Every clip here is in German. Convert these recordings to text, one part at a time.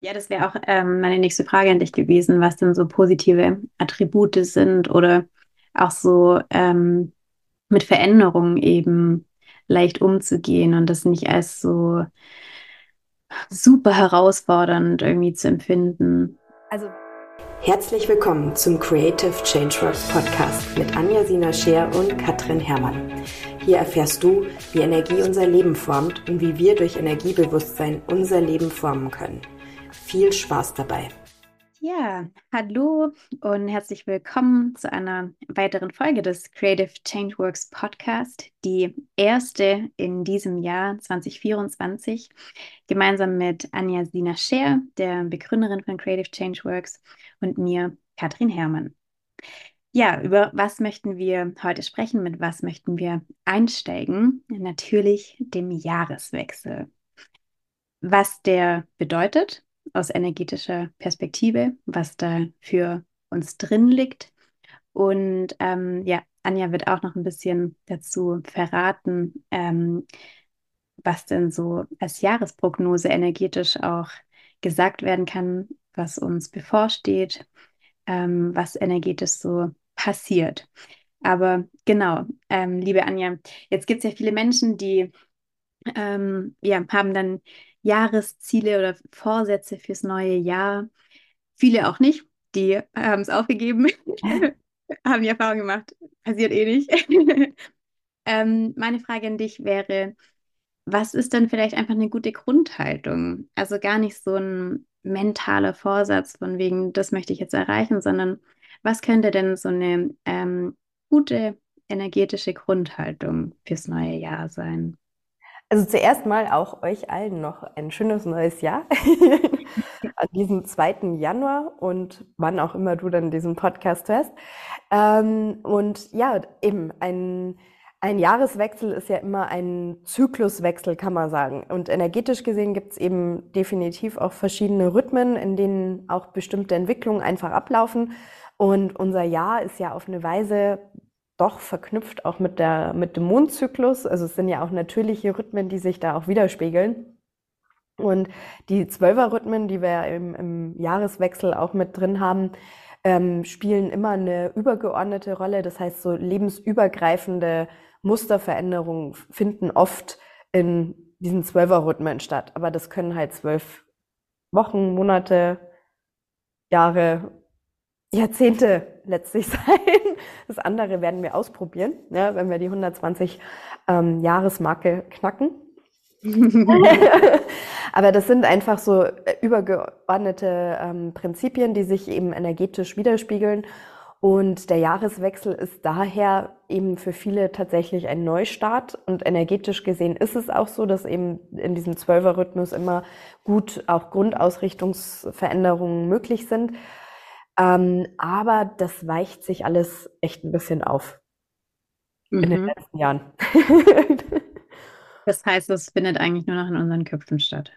Ja, das wäre auch ähm, meine nächste Frage an dich gewesen, was denn so positive Attribute sind oder auch so ähm, mit Veränderungen eben leicht umzugehen und das nicht als so super herausfordernd irgendwie zu empfinden. Also herzlich willkommen zum Creative Changeworks Podcast mit Anja Sina Scheer und Katrin Herrmann. Hier erfährst du, wie Energie unser Leben formt und wie wir durch Energiebewusstsein unser Leben formen können. Viel Spaß dabei. Ja, hallo und herzlich willkommen zu einer weiteren Folge des Creative Changeworks Podcast, die erste in diesem Jahr 2024, gemeinsam mit Anja Sina Scher, der Begründerin von Creative Changeworks, und mir, Katrin Herrmann. Ja, über was möchten wir heute sprechen? Mit was möchten wir einsteigen? Natürlich dem Jahreswechsel. Was der bedeutet, aus energetischer Perspektive, was da für uns drin liegt. Und ähm, ja, Anja wird auch noch ein bisschen dazu verraten, ähm, was denn so als Jahresprognose energetisch auch gesagt werden kann, was uns bevorsteht, ähm, was energetisch so passiert. Aber genau, ähm, liebe Anja, jetzt gibt es ja viele Menschen, die ähm, ja, haben dann Jahresziele oder Vorsätze fürs neue Jahr. Viele auch nicht, die haben es aufgegeben, haben die Erfahrung gemacht, passiert eh nicht. ähm, meine Frage an dich wäre, was ist denn vielleicht einfach eine gute Grundhaltung? Also gar nicht so ein mentaler Vorsatz von wegen, das möchte ich jetzt erreichen, sondern was könnte denn so eine ähm, gute energetische Grundhaltung fürs neue Jahr sein? Also zuerst mal auch euch allen noch ein schönes neues Jahr an diesem 2. Januar und wann auch immer du dann diesen Podcast hörst. Ähm, und ja, eben ein, ein Jahreswechsel ist ja immer ein Zykluswechsel, kann man sagen. Und energetisch gesehen gibt es eben definitiv auch verschiedene Rhythmen, in denen auch bestimmte Entwicklungen einfach ablaufen. Und unser Jahr ist ja auf eine Weise doch verknüpft auch mit, der, mit dem Mondzyklus. Also es sind ja auch natürliche Rhythmen, die sich da auch widerspiegeln. Und die Zwölferrhythmen, die wir im, im Jahreswechsel auch mit drin haben, ähm, spielen immer eine übergeordnete Rolle. Das heißt, so lebensübergreifende Musterveränderungen finden oft in diesen Zwölferrhythmen statt. Aber das können halt zwölf Wochen, Monate, Jahre, Jahrzehnte letztlich sein. Das andere werden wir ausprobieren, ja, wenn wir die 120 ähm, Jahresmarke knacken. Aber das sind einfach so äh, übergeordnete ähm, Prinzipien, die sich eben energetisch widerspiegeln. Und der Jahreswechsel ist daher eben für viele tatsächlich ein Neustart. Und energetisch gesehen ist es auch so, dass eben in diesem Zwölferrhythmus immer gut auch Grundausrichtungsveränderungen möglich sind. Ähm, aber das weicht sich alles echt ein bisschen auf mhm. in den mhm. letzten Jahren. das heißt, es findet eigentlich nur noch in unseren Köpfen statt.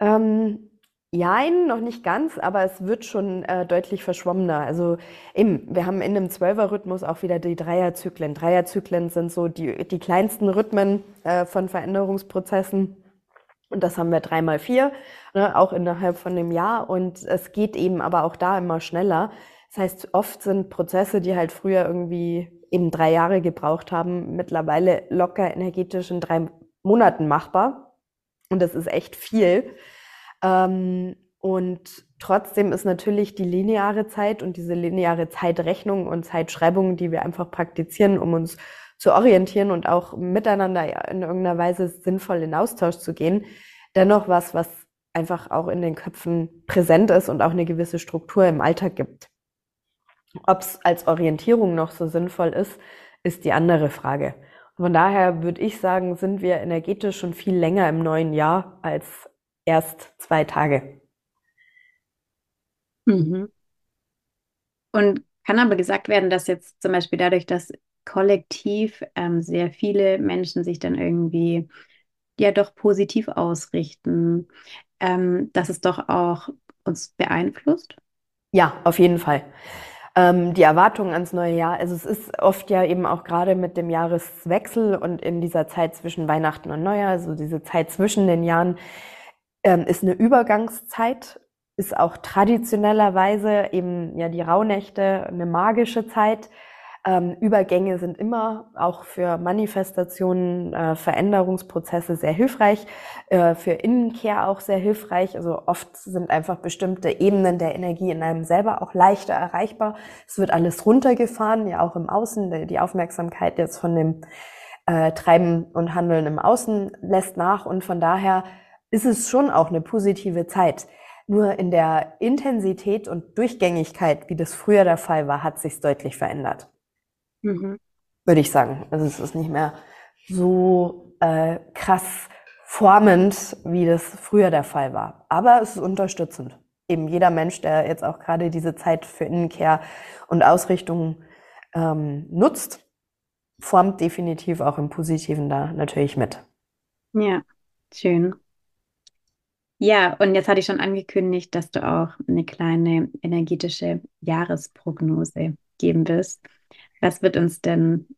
Ähm, Jein, noch nicht ganz, aber es wird schon äh, deutlich verschwommener. Also eben, wir haben in dem Zwölferrhythmus auch wieder die Dreierzyklen. Dreierzyklen sind so die, die kleinsten Rhythmen äh, von Veränderungsprozessen. Und das haben wir dreimal vier, ne, auch innerhalb von dem Jahr. Und es geht eben aber auch da immer schneller. Das heißt, oft sind Prozesse, die halt früher irgendwie eben drei Jahre gebraucht haben, mittlerweile locker energetisch in drei Monaten machbar. Und das ist echt viel. Ähm, und trotzdem ist natürlich die lineare Zeit und diese lineare Zeitrechnung und Zeitschreibung, die wir einfach praktizieren, um uns zu orientieren und auch miteinander in irgendeiner Weise sinnvoll in Austausch zu gehen, dennoch was, was einfach auch in den Köpfen präsent ist und auch eine gewisse Struktur im Alltag gibt. Ob es als Orientierung noch so sinnvoll ist, ist die andere Frage. Von daher würde ich sagen, sind wir energetisch schon viel länger im neuen Jahr als erst zwei Tage. Mhm. Und kann aber gesagt werden, dass jetzt zum Beispiel dadurch, dass kollektiv ähm, sehr viele Menschen sich dann irgendwie ja doch positiv ausrichten, ähm, dass es doch auch uns beeinflusst? Ja, auf jeden Fall. Ähm, die Erwartungen ans neue Jahr, also es ist oft ja eben auch gerade mit dem Jahreswechsel und in dieser Zeit zwischen Weihnachten und Neujahr, also diese Zeit zwischen den Jahren, ähm, ist eine Übergangszeit ist auch traditionellerweise eben ja die Rauhnächte eine magische Zeit. Ähm, Übergänge sind immer auch für Manifestationen, äh, Veränderungsprozesse sehr hilfreich, äh, für Innenkehr auch sehr hilfreich. Also oft sind einfach bestimmte Ebenen der Energie in einem selber auch leichter erreichbar. Es wird alles runtergefahren, ja auch im Außen. Die Aufmerksamkeit jetzt von dem äh, Treiben und Handeln im Außen lässt nach und von daher ist es schon auch eine positive Zeit. Nur in der Intensität und Durchgängigkeit, wie das früher der Fall war, hat sich deutlich verändert. Mhm. Würde ich sagen. Also es ist nicht mehr so äh, krass formend, wie das früher der Fall war. Aber es ist unterstützend. Eben jeder Mensch, der jetzt auch gerade diese Zeit für Innenkehr und Ausrichtung ähm, nutzt, formt definitiv auch im Positiven da natürlich mit. Ja, schön. Ja, und jetzt hatte ich schon angekündigt, dass du auch eine kleine energetische Jahresprognose geben wirst. Was wird uns denn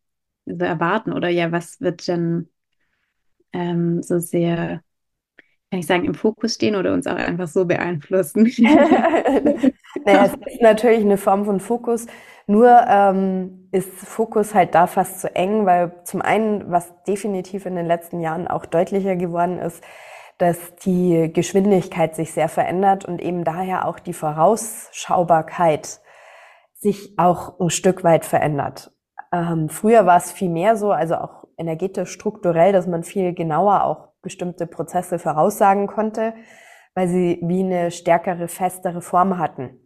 so erwarten oder ja, was wird denn ähm, so sehr, kann ich sagen, im Fokus stehen oder uns auch einfach so beeinflussen? naja, es ist natürlich eine Form von Fokus. Nur ähm, ist Fokus halt da fast zu eng, weil zum einen, was definitiv in den letzten Jahren auch deutlicher geworden ist, dass die Geschwindigkeit sich sehr verändert und eben daher auch die Vorausschaubarkeit sich auch ein Stück weit verändert. Ähm, früher war es viel mehr so, also auch energetisch strukturell, dass man viel genauer auch bestimmte Prozesse voraussagen konnte, weil sie wie eine stärkere, festere Form hatten.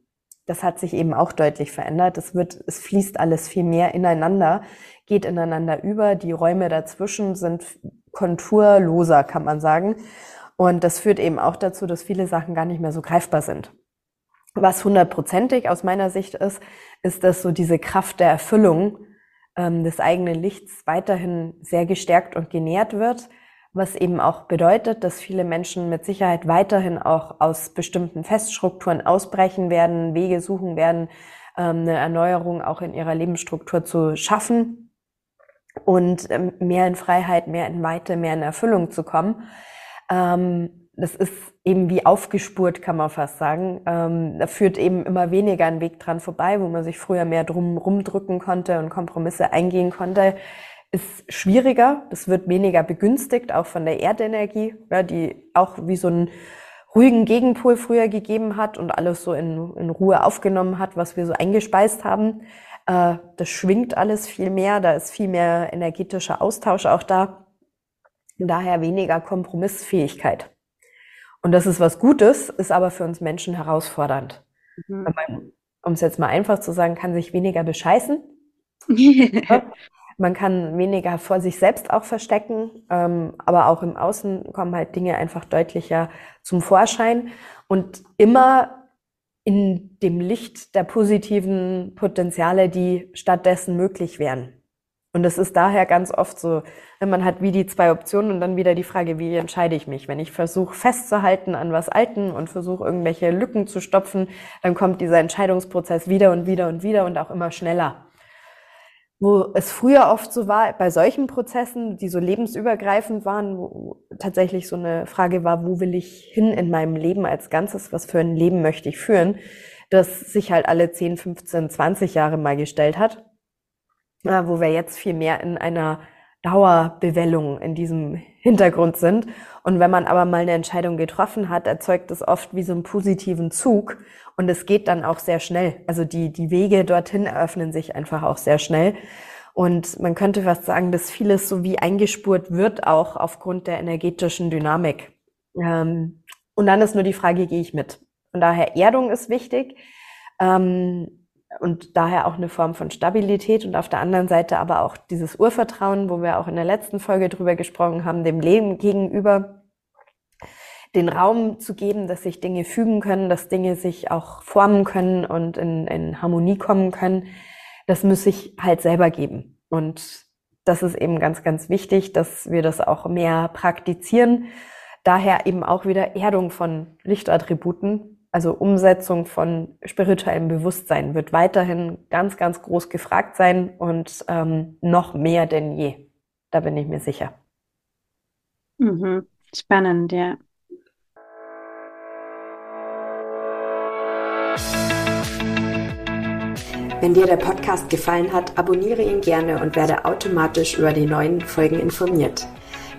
Das hat sich eben auch deutlich verändert. Es wird, es fließt alles viel mehr ineinander, geht ineinander über. Die Räume dazwischen sind konturloser, kann man sagen. Und das führt eben auch dazu, dass viele Sachen gar nicht mehr so greifbar sind. Was hundertprozentig aus meiner Sicht ist, ist, dass so diese Kraft der Erfüllung ähm, des eigenen Lichts weiterhin sehr gestärkt und genährt wird, was eben auch bedeutet, dass viele Menschen mit Sicherheit weiterhin auch aus bestimmten Feststrukturen ausbrechen werden, Wege suchen werden, ähm, eine Erneuerung auch in ihrer Lebensstruktur zu schaffen und ähm, mehr in Freiheit, mehr in Weite, mehr in Erfüllung zu kommen. Ähm, das ist eben wie aufgespurt, kann man fast sagen. Ähm, da führt eben immer weniger ein Weg dran vorbei, wo man sich früher mehr drum rumdrücken konnte und Kompromisse eingehen konnte. Ist schwieriger, das wird weniger begünstigt, auch von der Erdenergie, ja, die auch wie so einen ruhigen Gegenpol früher gegeben hat und alles so in, in Ruhe aufgenommen hat, was wir so eingespeist haben. Äh, das schwingt alles viel mehr, da ist viel mehr energetischer Austausch auch da daher weniger Kompromissfähigkeit. Und das ist was Gutes, ist aber für uns Menschen herausfordernd. Mhm. Um es jetzt mal einfach zu sagen, kann sich weniger bescheißen. Man kann weniger vor sich selbst auch verstecken, ähm, aber auch im Außen kommen halt Dinge einfach deutlicher zum Vorschein und immer in dem Licht der positiven Potenziale, die stattdessen möglich wären. Und das ist daher ganz oft so, wenn man hat wie die zwei Optionen und dann wieder die Frage, wie entscheide ich mich? Wenn ich versuche festzuhalten an was Alten und versuche irgendwelche Lücken zu stopfen, dann kommt dieser Entscheidungsprozess wieder und wieder und wieder und auch immer schneller. Wo es früher oft so war, bei solchen Prozessen, die so lebensübergreifend waren, wo tatsächlich so eine Frage war, wo will ich hin in meinem Leben als Ganzes, was für ein Leben möchte ich führen, das sich halt alle 10, 15, 20 Jahre mal gestellt hat wo wir jetzt viel mehr in einer Dauerbewellung in diesem Hintergrund sind. Und wenn man aber mal eine Entscheidung getroffen hat, erzeugt es oft wie so einen positiven Zug und es geht dann auch sehr schnell. Also die, die Wege dorthin eröffnen sich einfach auch sehr schnell. Und man könnte fast sagen, dass vieles so wie eingespurt wird, auch aufgrund der energetischen Dynamik. Ähm, und dann ist nur die Frage, gehe ich mit? Von daher Erdung ist wichtig. Ähm, und daher auch eine Form von Stabilität und auf der anderen Seite aber auch dieses Urvertrauen, wo wir auch in der letzten Folge drüber gesprochen haben, dem Leben gegenüber den Raum zu geben, dass sich Dinge fügen können, dass Dinge sich auch formen können und in, in Harmonie kommen können. Das muss ich halt selber geben. Und das ist eben ganz, ganz wichtig, dass wir das auch mehr praktizieren. Daher eben auch wieder Erdung von Lichtattributen, also Umsetzung von spirituellem Bewusstsein wird weiterhin ganz, ganz groß gefragt sein und ähm, noch mehr denn je. Da bin ich mir sicher. Mhm. Spannend, ja. Wenn dir der Podcast gefallen hat, abonniere ihn gerne und werde automatisch über die neuen Folgen informiert.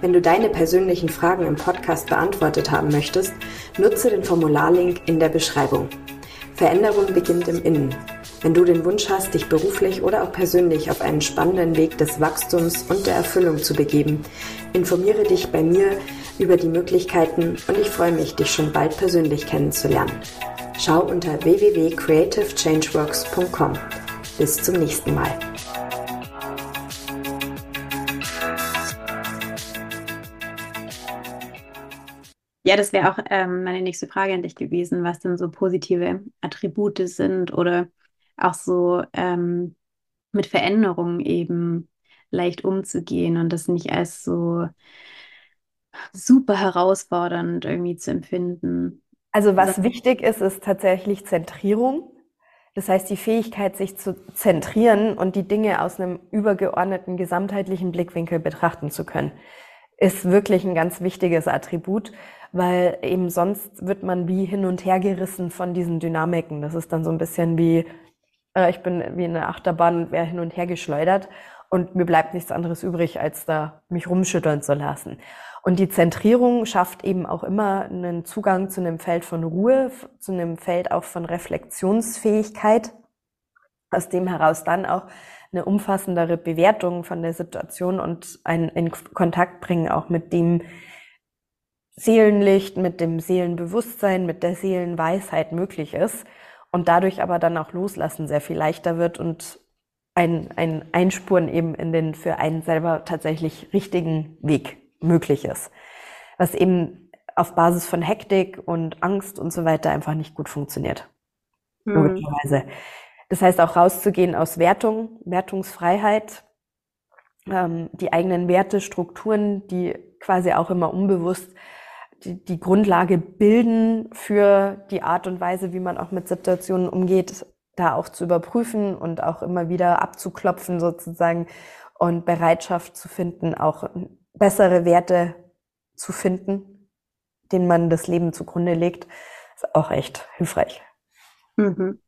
Wenn du deine persönlichen Fragen im Podcast beantwortet haben möchtest, nutze den Formularlink in der Beschreibung. Veränderung beginnt im Innen. Wenn du den Wunsch hast, dich beruflich oder auch persönlich auf einen spannenden Weg des Wachstums und der Erfüllung zu begeben, informiere dich bei mir über die Möglichkeiten und ich freue mich, dich schon bald persönlich kennenzulernen. Schau unter www.creativechangeworks.com. Bis zum nächsten Mal. Ja, das wäre auch ähm, meine nächste Frage an dich gewesen, was denn so positive Attribute sind oder auch so ähm, mit Veränderungen eben leicht umzugehen und das nicht als so super herausfordernd irgendwie zu empfinden. Also was wichtig ist, ist tatsächlich Zentrierung. Das heißt, die Fähigkeit, sich zu zentrieren und die Dinge aus einem übergeordneten, gesamtheitlichen Blickwinkel betrachten zu können, ist wirklich ein ganz wichtiges Attribut, weil eben sonst wird man wie hin und her gerissen von diesen Dynamiken. Das ist dann so ein bisschen wie, äh, ich bin wie eine Achterbahn und wäre hin und her geschleudert und mir bleibt nichts anderes übrig, als da mich rumschütteln zu lassen. Und die Zentrierung schafft eben auch immer einen Zugang zu einem Feld von Ruhe, zu einem Feld auch von Reflexionsfähigkeit, aus dem heraus dann auch eine umfassendere Bewertung von der Situation und ein in Kontakt bringen auch mit dem Seelenlicht, mit dem Seelenbewusstsein, mit der Seelenweisheit möglich ist und dadurch aber dann auch loslassen sehr viel leichter wird und ein, ein Einspuren eben in den für einen selber tatsächlich richtigen Weg möglich ist. Was eben auf Basis von Hektik und Angst und so weiter einfach nicht gut funktioniert. Mhm. Logischerweise. Das heißt auch rauszugehen aus Wertung, Wertungsfreiheit, ähm, die eigenen Werte, Strukturen, die quasi auch immer unbewusst die, die Grundlage bilden für die Art und Weise, wie man auch mit Situationen umgeht, da auch zu überprüfen und auch immer wieder abzuklopfen sozusagen und Bereitschaft zu finden, auch bessere Werte zu finden, denen man das Leben zugrunde legt, ist auch echt hilfreich. Mhm.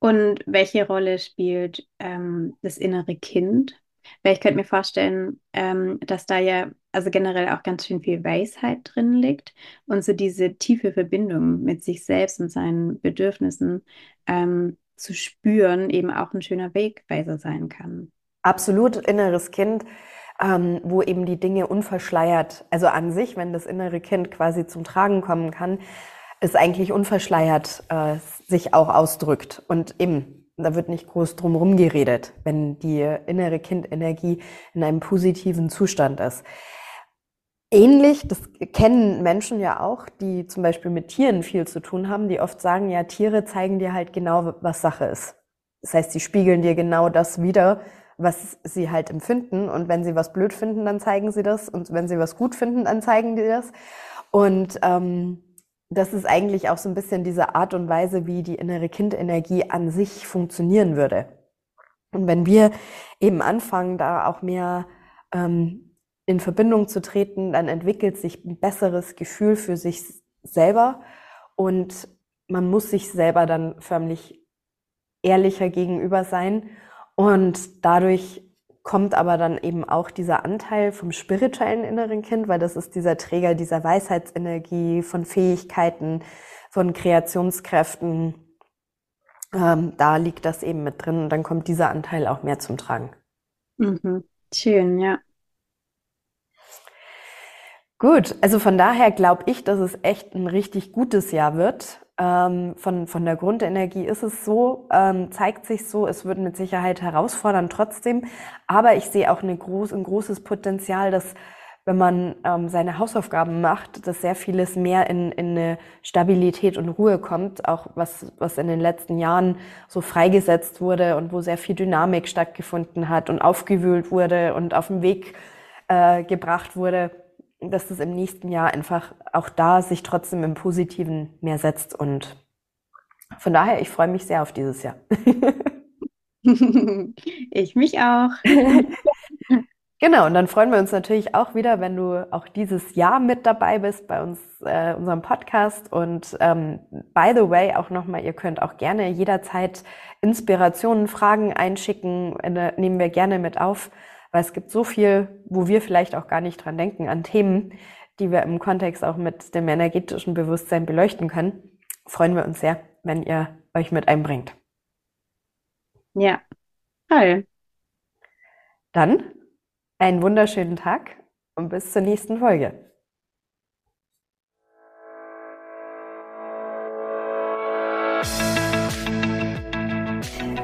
Und welche Rolle spielt ähm, das innere Kind? Weil ich könnte mir vorstellen, ähm, dass da ja also generell auch ganz schön viel Weisheit drin liegt und so diese tiefe Verbindung mit sich selbst und seinen Bedürfnissen ähm, zu spüren, eben auch ein schöner Wegweiser sein kann. Absolut, inneres Kind ähm, wo eben die Dinge unverschleiert, also an sich, wenn das innere Kind quasi zum Tragen kommen kann, ist eigentlich unverschleiert äh, sich auch ausdrückt. Und eben, da wird nicht groß drum geredet, wenn die innere Kindenergie in einem positiven Zustand ist. Ähnlich, das kennen Menschen ja auch, die zum Beispiel mit Tieren viel zu tun haben, die oft sagen, ja, Tiere zeigen dir halt genau, was Sache ist. Das heißt, sie spiegeln dir genau das wieder, was sie halt empfinden. Und wenn sie was blöd finden, dann zeigen sie das. Und wenn sie was gut finden, dann zeigen die das. Und ähm, das ist eigentlich auch so ein bisschen diese Art und Weise, wie die innere Kindenergie an sich funktionieren würde. Und wenn wir eben anfangen, da auch mehr ähm, in Verbindung zu treten, dann entwickelt sich ein besseres Gefühl für sich selber und man muss sich selber dann förmlich ehrlicher gegenüber sein und dadurch kommt aber dann eben auch dieser Anteil vom spirituellen inneren Kind, weil das ist dieser Träger dieser Weisheitsenergie, von Fähigkeiten, von Kreationskräften. Ähm, da liegt das eben mit drin und dann kommt dieser Anteil auch mehr zum Tragen. Mhm. Schön, ja. Gut, also von daher glaube ich, dass es echt ein richtig gutes Jahr wird. Ähm, von, von der Grundenergie ist es so, ähm, zeigt sich so, es wird mit Sicherheit herausfordern trotzdem, aber ich sehe auch eine groß, ein großes Potenzial, dass wenn man ähm, seine Hausaufgaben macht, dass sehr vieles mehr in, in eine Stabilität und Ruhe kommt, auch was, was in den letzten Jahren so freigesetzt wurde und wo sehr viel Dynamik stattgefunden hat und aufgewühlt wurde und auf den Weg äh, gebracht wurde dass das im nächsten Jahr einfach auch da sich trotzdem im Positiven mehr setzt. Und von daher, ich freue mich sehr auf dieses Jahr. ich mich auch. Genau, und dann freuen wir uns natürlich auch wieder, wenn du auch dieses Jahr mit dabei bist bei uns, äh, unserem Podcast. Und ähm, by the way, auch nochmal, ihr könnt auch gerne jederzeit Inspirationen, Fragen einschicken, äh, nehmen wir gerne mit auf, weil es gibt so viel, wo wir vielleicht auch gar nicht dran denken, an Themen, die wir im Kontext auch mit dem energetischen Bewusstsein beleuchten können. Freuen wir uns sehr, wenn ihr euch mit einbringt. Ja, toll. Dann einen wunderschönen Tag und bis zur nächsten Folge.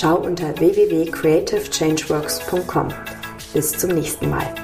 Schau unter www.creativechangeworks.com. Bis zum nächsten Mal.